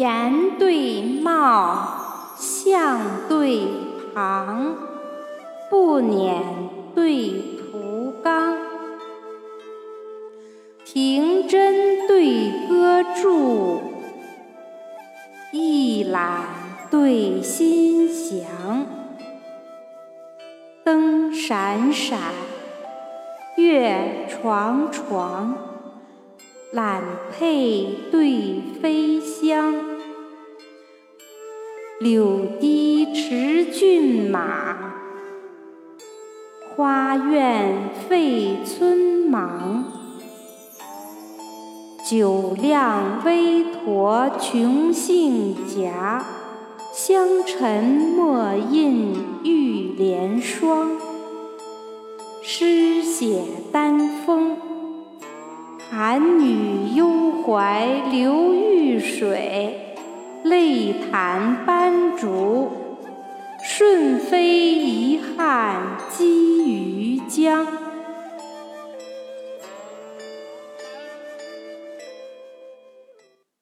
言对貌，相对旁，不辇对图冈，庭针对歌柱，一览对心祥。灯闪闪，月幢幢，揽佩对飞香。柳堤驰骏马，花苑废村忙。酒酿微驼穷杏颊，香尘墨印玉莲霜。诗写丹枫，寒女幽怀流玉水。未弹斑竹，顺飞遗憾，积于江。